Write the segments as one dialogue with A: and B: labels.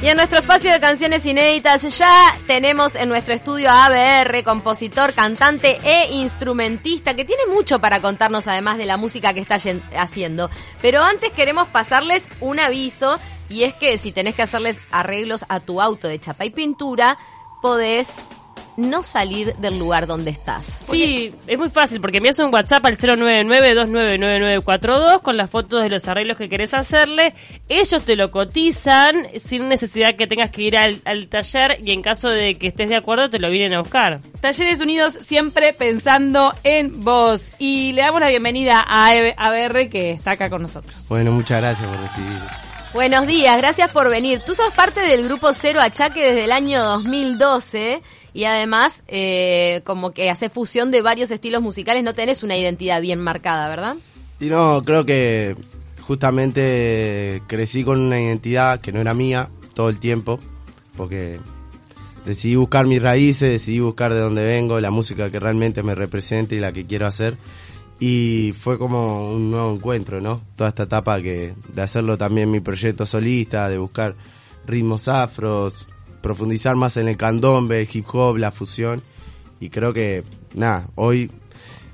A: Y en nuestro espacio de canciones inéditas ya tenemos en nuestro estudio a ABR, compositor, cantante e instrumentista, que tiene mucho para contarnos además de la música que está haciendo. Pero antes queremos pasarles un aviso, y es que si tenés que hacerles arreglos a tu auto de chapa y pintura, podés no salir del lugar donde estás.
B: Sí, es muy fácil porque envías un WhatsApp al 099-299942 con las fotos de los arreglos que querés hacerle. Ellos te lo cotizan sin necesidad que tengas que ir al, taller y en caso de que estés de acuerdo te lo vienen a buscar.
C: Talleres Unidos siempre pensando en vos. Y le damos la bienvenida a ABR que está acá con nosotros.
D: Bueno, muchas gracias por recibir.
A: Buenos días, gracias por venir. Tú sos parte del grupo Cero Achaque desde el año 2012 y además eh, como que hace fusión de varios estilos musicales, no tenés una identidad bien marcada, ¿verdad?
D: Y no, creo que justamente crecí con una identidad que no era mía todo el tiempo, porque decidí buscar mis raíces, decidí buscar de dónde vengo, la música que realmente me representa y la que quiero hacer. Y fue como un nuevo encuentro, ¿no? Toda esta etapa que de hacerlo también mi proyecto solista, de buscar ritmos afros, profundizar más en el candombe, el hip hop, la fusión. Y creo que, nada, hoy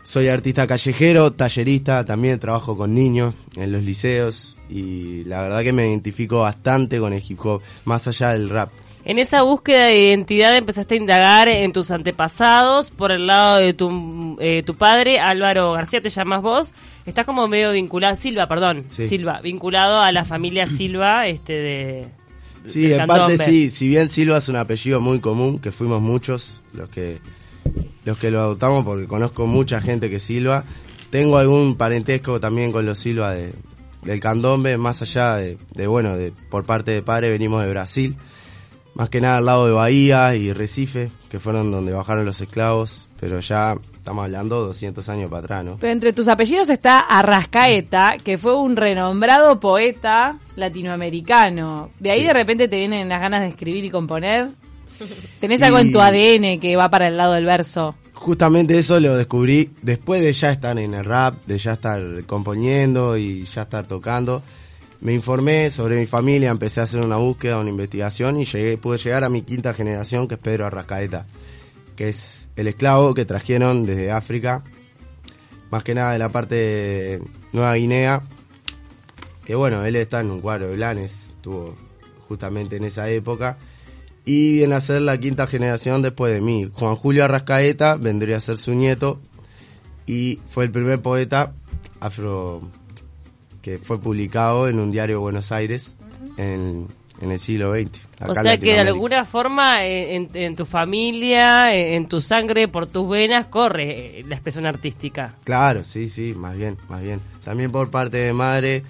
D: soy artista callejero, tallerista, también trabajo con niños en los liceos y la verdad que me identifico bastante con el hip hop, más allá del rap.
B: En esa búsqueda de identidad empezaste a indagar en tus antepasados por el lado de tu, eh, tu padre, Álvaro García, te llamas vos. Estás como medio vinculado, Silva, perdón, Silva, vinculado a la familia Silva este de,
D: Sí, en parte sí, si bien Silva es un apellido muy común, que fuimos muchos los que los que lo adoptamos porque conozco mucha gente que Silva, tengo algún parentesco también con los Silva de, del candombe, más allá de, de, bueno, de, por parte de padre venimos de Brasil, más que nada al lado de Bahía y Recife, que fueron donde bajaron los esclavos, pero ya estamos hablando 200 años para atrás, ¿no?
C: Pero entre tus apellidos está Arrascaeta, que fue un renombrado poeta latinoamericano. De ahí de repente te vienen las ganas de escribir y componer. ¿Tenés algo en tu ADN que va para el lado del verso?
D: Justamente eso lo descubrí después de ya estar en el rap, de ya estar componiendo y ya estar tocando. Me informé sobre mi familia, empecé a hacer una búsqueda, una investigación y pude llegar a mi quinta generación, que es Pedro Arrascaeta, que es el esclavo que trajeron desde África, más que nada de la parte de Nueva Guinea, que bueno, él está en un cuadro de Blanes, estuvo justamente en esa época, y viene a ser la quinta generación después de mí. Juan Julio Arrascaeta vendría a ser su nieto, y fue el primer poeta afro que fue publicado en un diario de Buenos Aires en, el siglo XX.
B: O sea que de alguna forma eh, en, tu familia, en tu sangre, por tus venas, corre eh, la expresión artística.
D: Claro, sí, sí, más bien, más bien. También por parte de madre,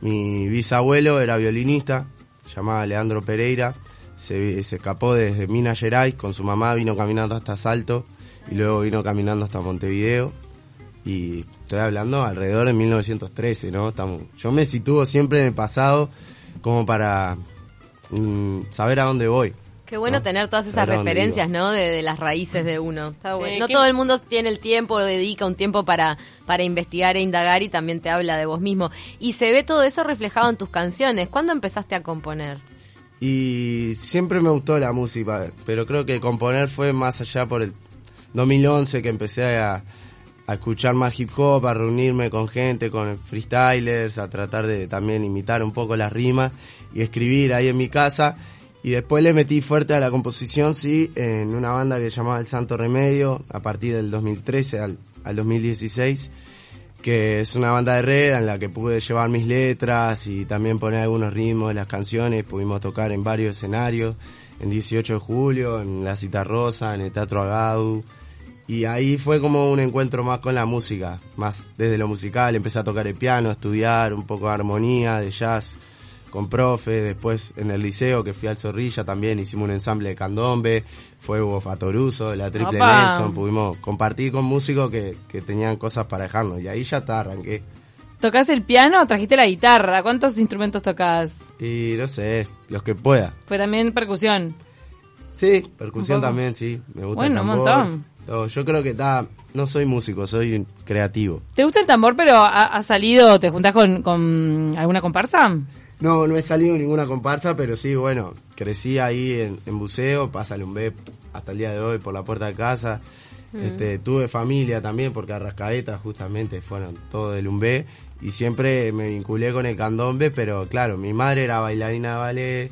D: mi bisabuelo era violinista, se llamaba Leandro Pereira, se, escapó desde Minas Gerais con su mamá, vino caminando hasta Salto y luego vino caminando hasta Montevideo. Y estoy hablando alrededor de 1913, ¿no? Estamos, yo me sitúo siempre en el pasado como para mm, saber a dónde voy.
A: Qué bueno tener todas esas referencias, ¿no? De, las raíces de uno. No todo el mundo tiene el tiempo, dedica un tiempo para, para investigar e indagar y también te habla de vos mismo. Y se ve todo eso reflejado en tus canciones. ¿Cuándo empezaste a componer?
D: Y siempre me gustó la música, pero creo que componer fue más allá por el 2011 que empecé a, a escuchar más hip hop, a reunirme con gente, con freestylers, a tratar de también imitar un poco las rimas y escribir ahí en mi casa y después le metí fuerte a la composición, sí, en una banda que se llamaba El Santo Remedio, a partir del 2013 al, al 2016, que es una banda de red en la que pude llevar mis letras y también poner algunos ritmos de las canciones. Pudimos tocar en varios escenarios, en 18 de julio, en la Cita Rosa, en el Teatro Agadu. Y ahí fue como un encuentro más con la música, más desde lo musical. Empecé a tocar el piano, a estudiar un poco de armonía, de jazz con profe, después en el liceo que fui al Zorrilla también hicimos un ensamble de candombe, fue Hugo Fatoruso, la Triple Nelson, pudimos compartir con músicos que, que tenían cosas para dejarnos y ahí ya está, arranqué.
C: ¿Tocás el piano o trajiste la guitarra? ¿Cuántos instrumentos tocas?
D: Y no sé, los que pueda.
C: ¿Fue también percusión?
D: Sí, percusión también, sí. Me gusta
C: bueno, un montón.
D: Yo creo que está, no soy músico, soy creativo.
C: ¿Te gusta el tambor, pero ha, salido, te juntás con, con alguna comparsa?
D: No, no he salido ninguna comparsa, pero sí, bueno, crecí ahí en, en buceo, pásale un B hasta el día de hoy por la puerta de casa. Este, tuve familia también, porque Arrascaeta justamente fueron todos del UMB y siempre me vinculé con el candombe, pero claro, mi madre era bailarina de ballet,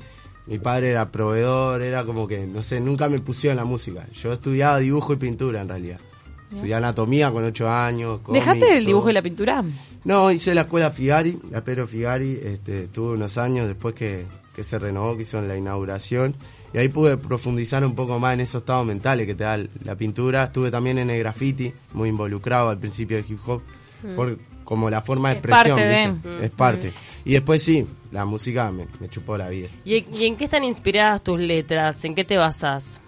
D: mi padre era proveedor, era como que, no sé, nunca me pusieron la música. Yo estudiaba dibujo y pintura en realidad. Estudié anatomía con ocho años. cómic,
C: ¿Dejaste el
D: todo.
C: dibujo y la pintura?
D: No, hice la escuela Figari, la Pedro Figari, este, tuve unos años después que, que se renovó, que hicieron la inauguración, y ahí pude profundizar un poco más en esos estados mentales que te da la pintura. Estuve también en el graffiti, muy involucrado al principio del hip hop, por, como la forma de
C: Es
D: expresión,
C: parte de.
D: ¿viste? es parte. Y después sí, la música me, me chupó la vida.
B: ¿Y, y en qué están inspiradas tus letras? ¿En qué te basas?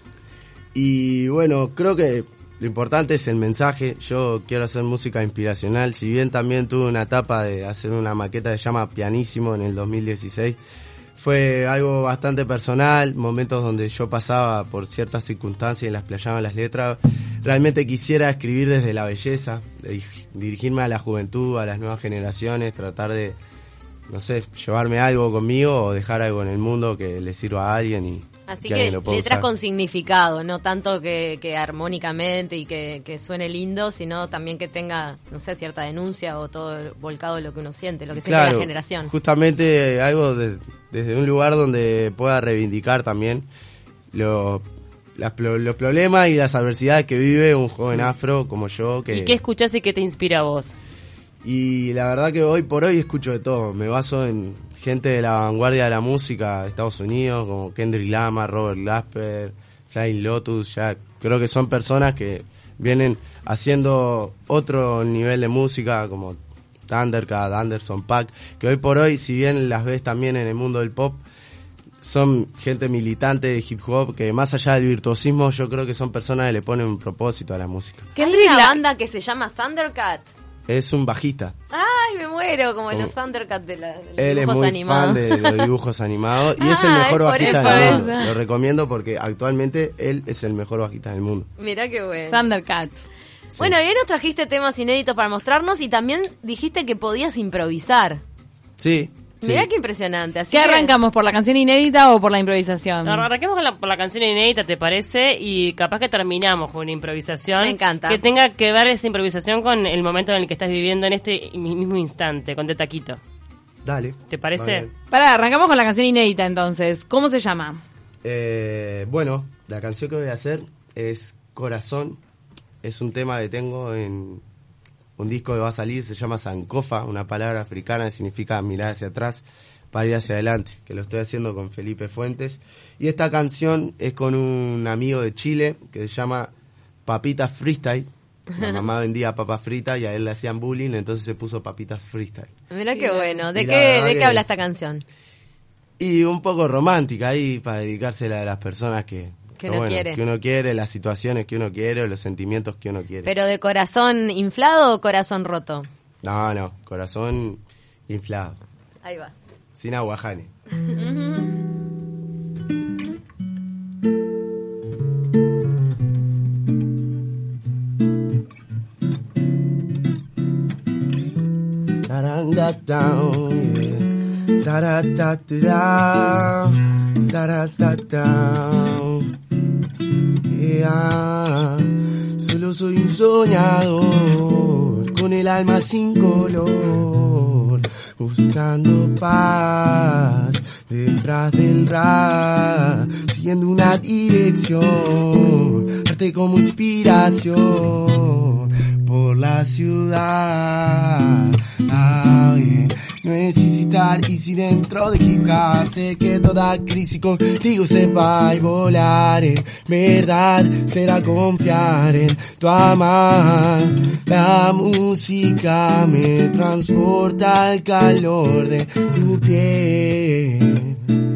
D: Y bueno, creo que lo importante es el mensaje. Yo quiero hacer música inspiracional. Si bien también tuve una etapa de hacer una maqueta que se llama Pianísimo en el 2016, fue algo bastante personal, momentos donde yo pasaba por ciertas circunstancias y las playaba en las letras. Realmente quisiera escribir desde la belleza, dirigirme a la juventud, a las nuevas generaciones, tratar de, no sé, llevarme algo conmigo o dejar algo en el mundo que le sirva a alguien y
A: Así
D: que
A: letras
D: usar.
A: con significado, no tanto que, que armónicamente y que, que suene lindo, sino también que tenga, no sé, cierta denuncia o todo volcado lo que uno siente, lo que siente la generación.
D: Justamente algo de- desde un lugar donde pueda reivindicar también lo- las los problemas y las adversidades que vive un joven afro como yo. Que,
B: ¿Y qué escuchás y qué te inspira a vos?
D: Y la verdad que hoy por hoy escucho de todo. Me baso en gente de la vanguardia de la música de Estados Unidos, como Kendrick Lamar, Robert Glasper, Flying Lotus. Ya creo que son personas que vienen haciendo otro nivel de música, como Thundercat, Anderson Pack, que hoy por hoy, si bien las ves también en el mundo del pop, son gente militante de hip hop que más allá del virtuosismo, yo creo que son personas que le ponen un propósito a la música.
A: Hay
C: Kendrick
A: una
C: La-
A: banda que se llama Thundercat.
D: Es un bajista.
A: Ay, me muero, como
D: Como-
A: los Thundercats de, la, de los
D: Él es
A: dibujos
D: muy
A: animados.
D: fan de los dibujos animados y es el
A: Ah,
D: mejor
A: es
D: bajista del mundo. Lo recomiendo porque actualmente él es el mejor bajista del mundo.
A: Mirá qué bueno.
C: Thundercat.
A: Bueno, y hoy nos trajiste temas inéditos para mostrarnos y también dijiste que podías improvisar.
D: Sí. Sí.
A: Mirá qué impresionante. Así
C: ¿Qué
A: que-
C: arrancamos? ¿Por la canción inédita o por la improvisación?
B: No, Arranquemos con la, por la canción inédita, ¿te parece? Y capaz que terminamos con una improvisación.
A: Me encanta.
B: Que tenga que ver esa improvisación con el momento en el que estás viviendo en este mismo instante, con Te Taquito.
D: Dale.
B: ¿Te parece?
C: Pará, arrancamos con la canción inédita entonces. ¿Cómo se llama?
D: Eh, bueno, la canción que voy a hacer es Corazón. Es un tema que tengo en un disco que va a salir, se llama Sankofa, una palabra africana que significa mirar hacia atrás para ir hacia adelante, que lo estoy haciendo con Felipe Fuentes. Y esta canción es con un amigo de Chile que se llama Papitas Freestyle. La mamá vendía papas fritas y a él le hacían bullying, entonces se puso Papitas Freestyle.
A: Mirá qué bueno. ¿De qué, de qué habla esta canción?
D: Y un poco romántica ahí para dedicársela a las personas que,
A: Que uno quiere.
D: que uno quiere, las situaciones que uno quiere, los sentimientos que uno quiere.
A: ¿Pero de corazón inflado o corazón roto?
D: No, no, corazón inflado,
A: Ahí va.
D: sin aguajane. Da-da-da-down, yeah. Da-da-da-da-da. Da-da-da-down. Yeah. Solo soy un soñador con el alma sin color, buscando paz detrás del rap, siguiendo una dirección, arte como inspiración por la ciudad. No necesitar easy dentro de hip hop. Sé que toda crisis contigo se va a volar. Verdad será confiar en tu amar. La música me transporta al calor de tu piel.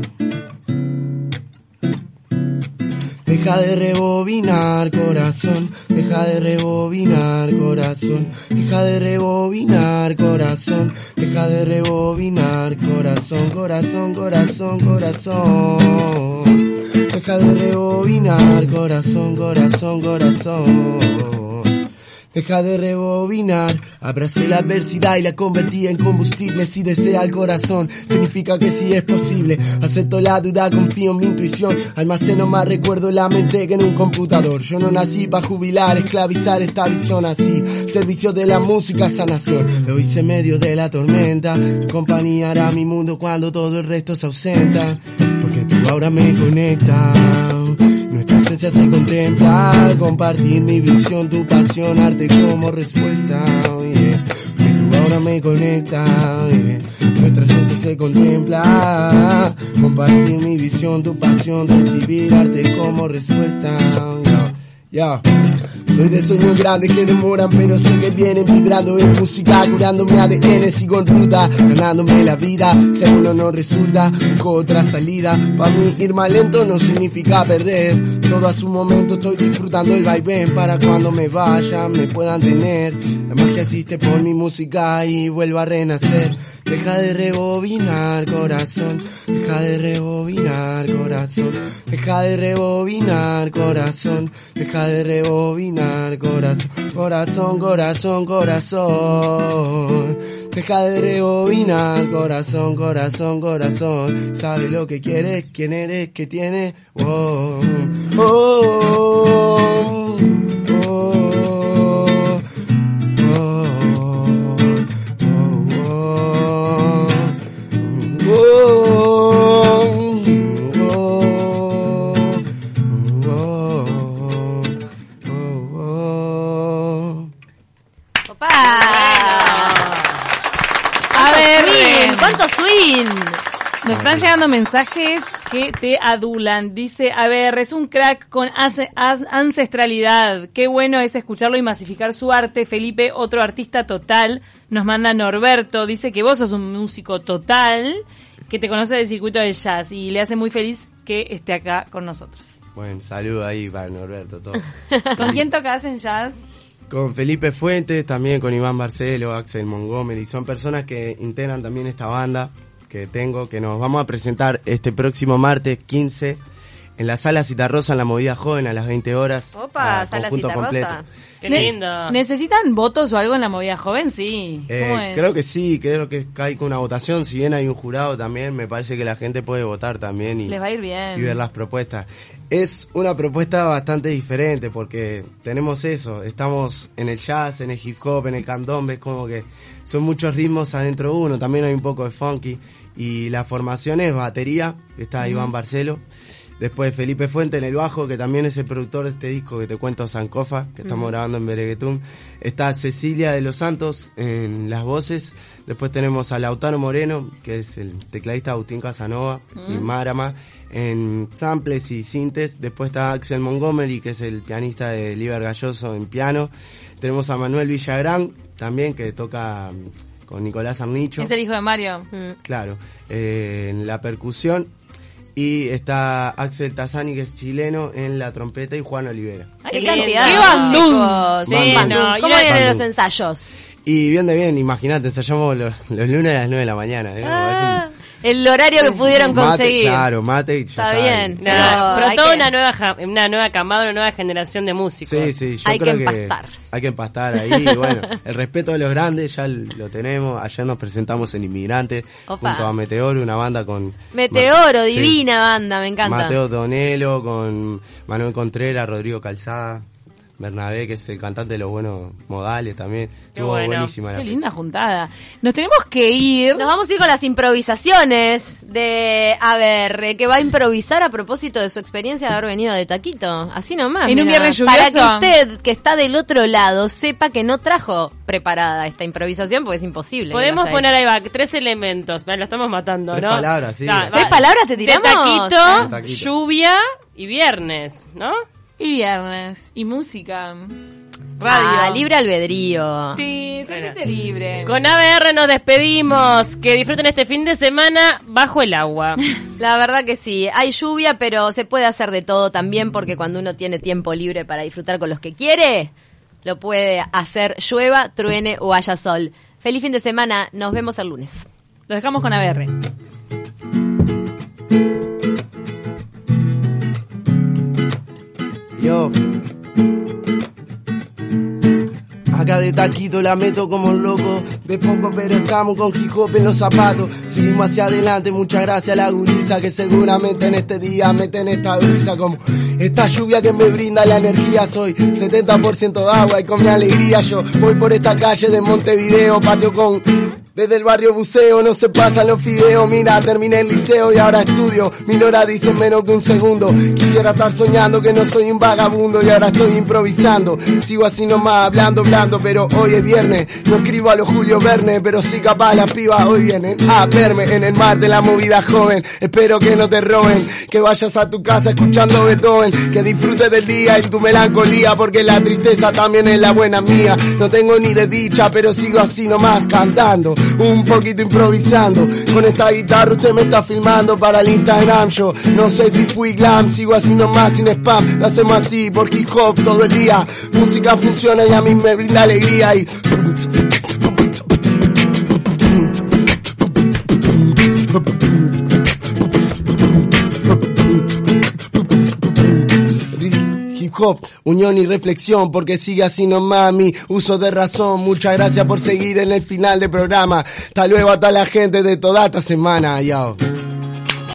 D: Deja de rebobinar corazón, deja de rebobinar corazón, deja de rebobinar corazón, deja de rebobinar corazón, corazón, corazón, corazón. Deja de rebobinar corazón, corazón, corazón. Deja de rebobinar, abracé la adversidad y la convertí en combustible. Si desea el corazón, significa que sí es posible. Acepto la duda, confío en mi intuición. Almaceno más recuerdo la mente que en un computador. Yo no nací para jubilar, esclavizar esta visión así. Servicio de la música, sanación. Lo hice en medio de la tormenta. Tu compañía hará mi mundo cuando todo el resto se ausenta. Porque tú ahora me conectas. Nuestra esencia se contempla, compartir mi visión, tu pasión, arte como respuesta. yeah. Que tú ahora me conecta, yeah. nuestra esencia se contempla, compartir mi visión, tu pasión, recibir arte como respuesta. yeah. Yeah. Soy de sueños grandes que demoran, pero sé que vienen vibrando en música, curando mi ADN, sigo en ruta, ganándome la vida. Si alguno no resulta, busco otra salida. Para mí ir más lento no significa perder. Todo a su momento estoy disfrutando el vaivén para cuando me vaya me puedan tener. La magia existe por mi música y vuelvo a renacer. Deja de rebobinar corazón, deja de rebobinar corazón, deja de rebobinar corazón, deja de rebobinar corazón, corazón, corazón, corazón. Deja de rebobinar corazón, corazón, corazón. Sabe lo que quieres, quién eres, qué tienes. Oh, oh, oh, oh.
A: Swing. ¿cuánto swing?
C: Nos están llegando mensajes que te adulan. Dice, a ver, es un crack con ancestralidad. Qué bueno es escucharlo y masificar su arte. Felipe, otro artista total. Nos manda Norberto. Dice que vos sos un músico total, que te conoce del circuito del jazz y le hace muy feliz que esté acá con nosotros.
D: Bueno, saludo ahí para Norberto, todo.
C: ¿Con quién tocas en jazz?
D: Con Felipe Fuentes, también con Iván Barcelo, Axel Montgomery, son personas que integran también esta banda que tengo, que nos vamos a presentar este próximo martes 15 en la sala Citarrosa en la Movida Joven a las 20 horas.
A: Opa,
D: a
A: sala Citarrosa.
B: Qué
C: Ne-
B: lindo.
C: ¿Necesitan votos o algo en la movida joven? Sí.
D: Eh,
C: ¿Cómo es?
D: creo que sí, creo que hay con una votación, si bien hay un jurado también, me parece que la gente puede votar también y,
C: Les va a ir bien.
D: y ver las propuestas. Es una propuesta bastante diferente porque tenemos eso, estamos en el jazz, en el hip hop, en el candombe, es como que son muchos ritmos adentro de uno, también hay un poco de funky y la formación es batería, está Iván Barcelo. Después Felipe Fuente en el bajo, que también es el productor de este disco que te cuento, Sancofa, que estamos grabando en Bereguetún. Está Cecilia de los Santos en las voces. Después tenemos a Lautaro Moreno, que es el tecladista Agustín Casanova, y Marama en samples y sintes. Después está Axel Montgomery, que es el pianista de Liber Galloso en piano. Tenemos a Manuel Villagrán, también, que toca mm, con Nicolás Arnicho.
C: Es el hijo de Mario.
D: Claro, eh, en la percusión. Y está Axel Tazani, que es chileno, en la trompeta, y Juan Olivera.
C: Ay,
A: Qué
B: Qué
A: cantidad
C: ¡Qué bandún!
B: Sí,
A: bandún.
B: no,
A: ¿Cómo vienen los ensayos?
D: Y bien de bien, imagínate, ensayamos los, los lunes a las 9 de la mañana. ¿eh?
B: Ah.
A: El horario que pudieron
D: Mate,
A: conseguir.
D: claro, mate y ya
A: Está bien.
B: No,
A: Pero
B: toda
A: que-
B: una nueva una nueva camada, una nueva generación de músicos.
D: Sí, sí, yo
A: Hay
D: creo
A: que empastar.
D: Hay que empastar ahí. y bueno, el respeto de los grandes ya lo tenemos. Ayer nos presentamos en Inmigrantes
A: Opa.
D: junto a Meteoro, una banda con.
A: Meteoro, divina banda, me encanta.
D: Mateo Donelo, con Manuel Contreras, Rodrigo Calzada, Bernabé, que es el cantante de los buenos modales también. Estuvo
B: bueno.
D: buenísima la
C: Qué linda juntada. Nos tenemos que ir.
A: Nos vamos a ir con las improvisaciones de A ver, que va a improvisar a propósito de su experiencia de haber venido de Taquito. Así nomás.
C: En un viernes
A: Para que
C: lluvioso.
A: usted, que está del otro lado, sepa que no trajo preparada esta improvisación porque es imposible.
B: Podemos poner ahí va, tres elementos, lo estamos matando,
D: Tres
B: ¿no?
D: palabras, sí.
A: ¿Tres palabras te
B: De
A: tiramos?
B: taquito,
D: De taquito.
B: lluvia y viernes, ¿no?
C: Y viernes. Y música.
A: ahí.
C: Radio.
A: Ah, libre albedrío.
C: Sí, sentite
B: Bueno.
C: libre.
B: Con ABR nos despedimos. Que disfruten este fin de semana bajo el agua.
A: La verdad que sí, hay lluvia, pero se puede hacer de todo también porque cuando uno tiene tiempo libre para disfrutar con los que quiere, lo puede hacer llueva, truene o haya sol. Feliz fin de semana, nos vemos el lunes.
C: Lo dejamos con ABR.
D: Taquito la meto como loco. De poco, pero estamos con hop en los zapatos. Seguimos hacia adelante, muchas gracias a la gurisa que seguramente en este día meten esta brisa como esta lluvia que me brinda la energía. Soy 70% agua y con mi alegría yo voy por esta calle de Montevideo, patio con desde el barrio buceo no se pasan los fideos, mira, terminé el liceo y ahora estudio. Mil horas dicen menos que un segundo. Quisiera estar soñando que no soy un vagabundo y ahora estoy improvisando. Sigo así nomás, hablando, hablando, pero hoy es viernes. No escribo a los Julio Verne, pero sí capaz las pibas hoy vienen a verme en el mar de la movida joven. Espero que no te roben, que vayas a tu casa escuchando Beethoven, que disfrutes del día y tu melancolía, porque la tristeza también es la buena mía. No tengo ni de dicha, pero sigo así nomás cantando un poquito improvisando. Con esta guitarra usted me está filmando para el Instagram. Yo no sé si fui glam, sigo así nomás sin spam. Lo hacemos así por hip hop todo el día. Música funciona y a mí me brinda alegría y. unión y reflexión, porque sigue así no mami, uso de razón, muchas gracias por seguir en el final del programa, hasta luego a toda la gente de toda esta semana, yo.